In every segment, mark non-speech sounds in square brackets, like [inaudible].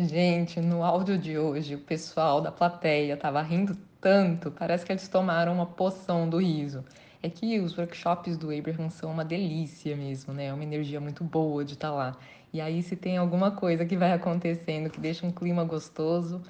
Gente, no áudio de hoje, o pessoal da plateia tava rindo tanto, parece que eles tomaram uma poção do riso. É que os workshops do Abraham são uma delícia mesmo, né? É uma energia muito boa de estar tá lá. E aí, se tem alguma coisa que vai acontecendo que deixa um clima gostoso,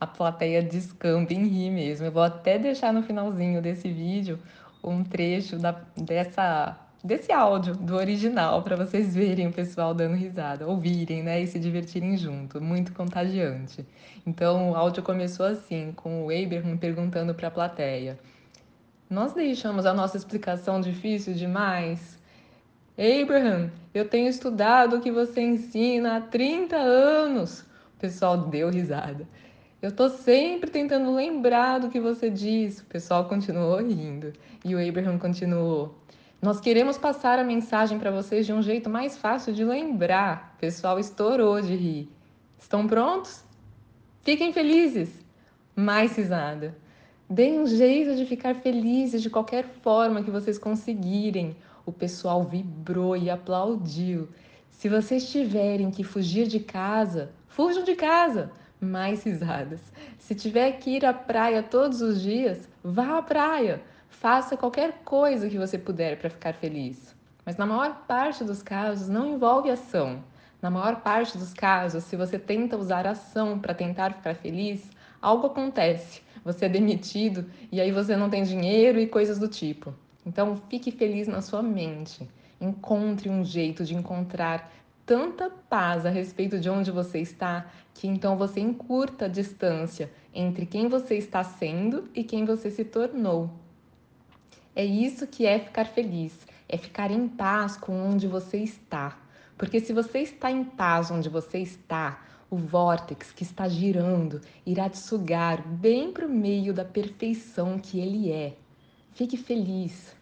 a plateia descamba em rir mesmo. Eu vou até deixar no finalzinho desse vídeo um trecho da, dessa desse áudio do original para vocês verem o pessoal dando risada, ouvirem, né, e se divertirem junto, muito contagiante. Então o áudio começou assim, com o Abraham perguntando para a plateia: Nós deixamos a nossa explicação difícil demais? Abraham, eu tenho estudado o que você ensina há 30 anos. O pessoal deu risada. Eu tô sempre tentando lembrar do que você disse. O pessoal continuou rindo. E o Abraham continuou. Nós queremos passar a mensagem para vocês de um jeito mais fácil de lembrar. O pessoal estourou de rir. Estão prontos? Fiquem felizes! Mais risada. Deem um jeito de ficar felizes de qualquer forma que vocês conseguirem. O pessoal vibrou e aplaudiu. Se vocês tiverem que fugir de casa, fujam de casa. Mais risadas. Se tiver que ir à praia todos os dias, vá à praia. Faça qualquer coisa que você puder para ficar feliz. Mas na maior parte dos casos não envolve ação. Na maior parte dos casos, se você tenta usar ação para tentar ficar feliz, algo acontece. Você é demitido e aí você não tem dinheiro e coisas do tipo. Então, fique feliz na sua mente. Encontre um jeito de encontrar tanta paz a respeito de onde você está que então você encurta a distância entre quem você está sendo e quem você se tornou. É isso que é ficar feliz, é ficar em paz com onde você está. Porque se você está em paz onde você está, o vórtex que está girando irá te sugar bem para o meio da perfeição que ele é. Fique feliz.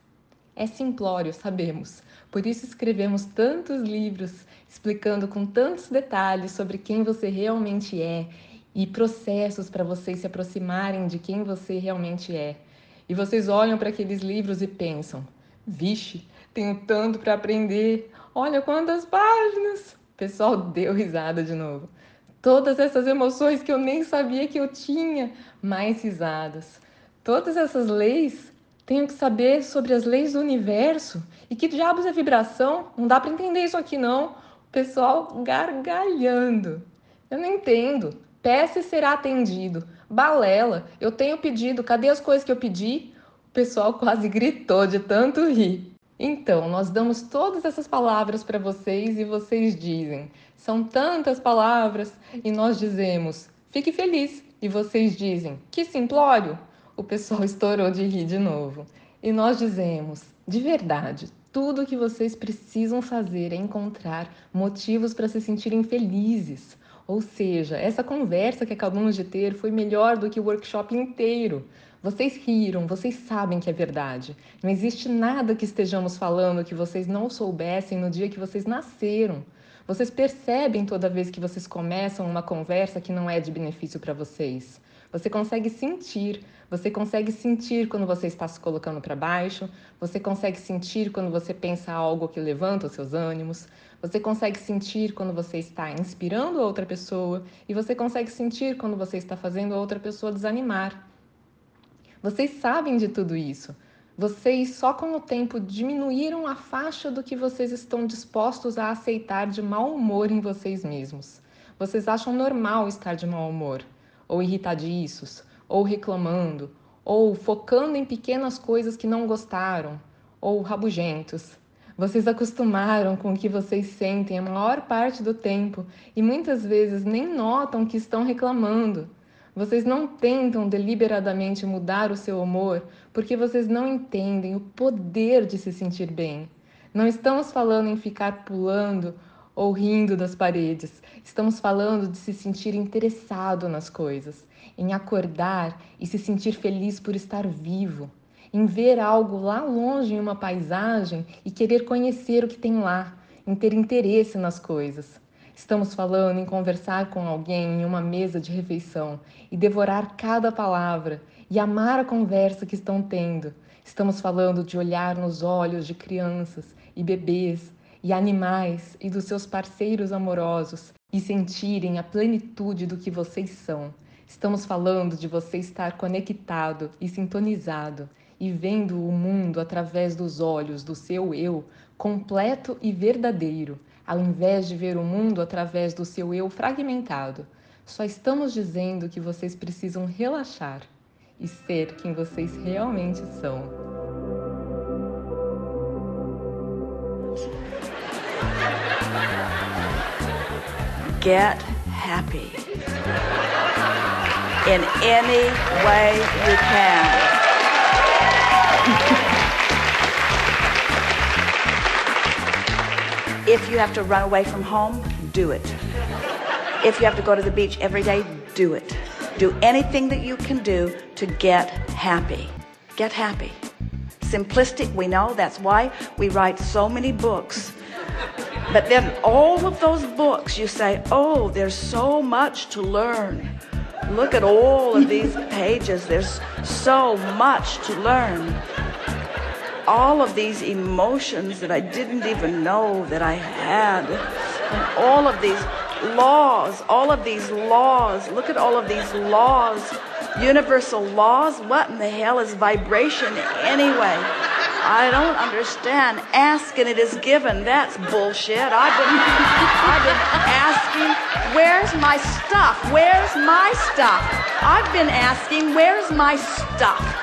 É simplório, sabemos. Por isso escrevemos tantos livros explicando com tantos detalhes sobre quem você realmente é e processos para vocês se aproximarem de quem você realmente é. E vocês olham para aqueles livros e pensam: vixe, tenho tanto para aprender, olha quantas páginas! O pessoal deu risada de novo. Todas essas emoções que eu nem sabia que eu tinha, mais risadas. Todas essas leis, tenho que saber sobre as leis do universo. E que diabos é vibração? Não dá para entender isso aqui não. O pessoal gargalhando. Eu não entendo. Peça e será atendido. Balela, eu tenho pedido, cadê as coisas que eu pedi? O pessoal [laughs] quase gritou de tanto rir. Então, nós damos todas essas palavras para vocês e vocês dizem: são tantas palavras, e nós dizemos: fique feliz, e vocês dizem: que simplório. O pessoal [laughs] estourou de rir de novo. E nós dizemos: de verdade, tudo o que vocês precisam fazer é encontrar motivos para se sentirem felizes. Ou seja, essa conversa que acabamos de ter foi melhor do que o workshop inteiro. Vocês riram, vocês sabem que é verdade. Não existe nada que estejamos falando que vocês não soubessem no dia que vocês nasceram. Vocês percebem toda vez que vocês começam uma conversa que não é de benefício para vocês. Você consegue sentir, você consegue sentir quando você está se colocando para baixo, você consegue sentir quando você pensa algo que levanta os seus ânimos, você consegue sentir quando você está inspirando outra pessoa e você consegue sentir quando você está fazendo outra pessoa desanimar. Vocês sabem de tudo isso. Vocês só com o tempo diminuíram a faixa do que vocês estão dispostos a aceitar de mau humor em vocês mesmos. Vocês acham normal estar de mau humor, ou irritadiços, ou reclamando, ou focando em pequenas coisas que não gostaram, ou rabugentos. Vocês acostumaram com o que vocês sentem a maior parte do tempo e muitas vezes nem notam que estão reclamando. Vocês não tentam deliberadamente mudar o seu humor porque vocês não entendem o poder de se sentir bem. Não estamos falando em ficar pulando ou rindo das paredes. Estamos falando de se sentir interessado nas coisas, em acordar e se sentir feliz por estar vivo em ver algo lá longe em uma paisagem e querer conhecer o que tem lá, em ter interesse nas coisas. Estamos falando em conversar com alguém em uma mesa de refeição e devorar cada palavra e amar a conversa que estão tendo. Estamos falando de olhar nos olhos de crianças e bebês e animais e dos seus parceiros amorosos e sentirem a plenitude do que vocês são. Estamos falando de você estar conectado e sintonizado e vendo o mundo através dos olhos do seu eu completo e verdadeiro, ao invés de ver o mundo através do seu eu fragmentado. Só estamos dizendo que vocês precisam relaxar e ser quem vocês realmente são. Get happy in any way you can. If you have to run away from home, do it. If you have to go to the beach every day, do it. Do anything that you can do to get happy. Get happy. Simplistic, we know, that's why we write so many books. But then all of those books, you say, oh, there's so much to learn. Look at all of these pages. There's so much to learn. All of these emotions that I didn't even know that I had. And all of these laws, all of these laws. Look at all of these laws. Universal laws? What in the hell is vibration anyway? I don't understand. Ask and it is given. That's bullshit. I've been, [laughs] I've been asking, where's my stuff? Where's my stuff? I've been asking, where's my stuff?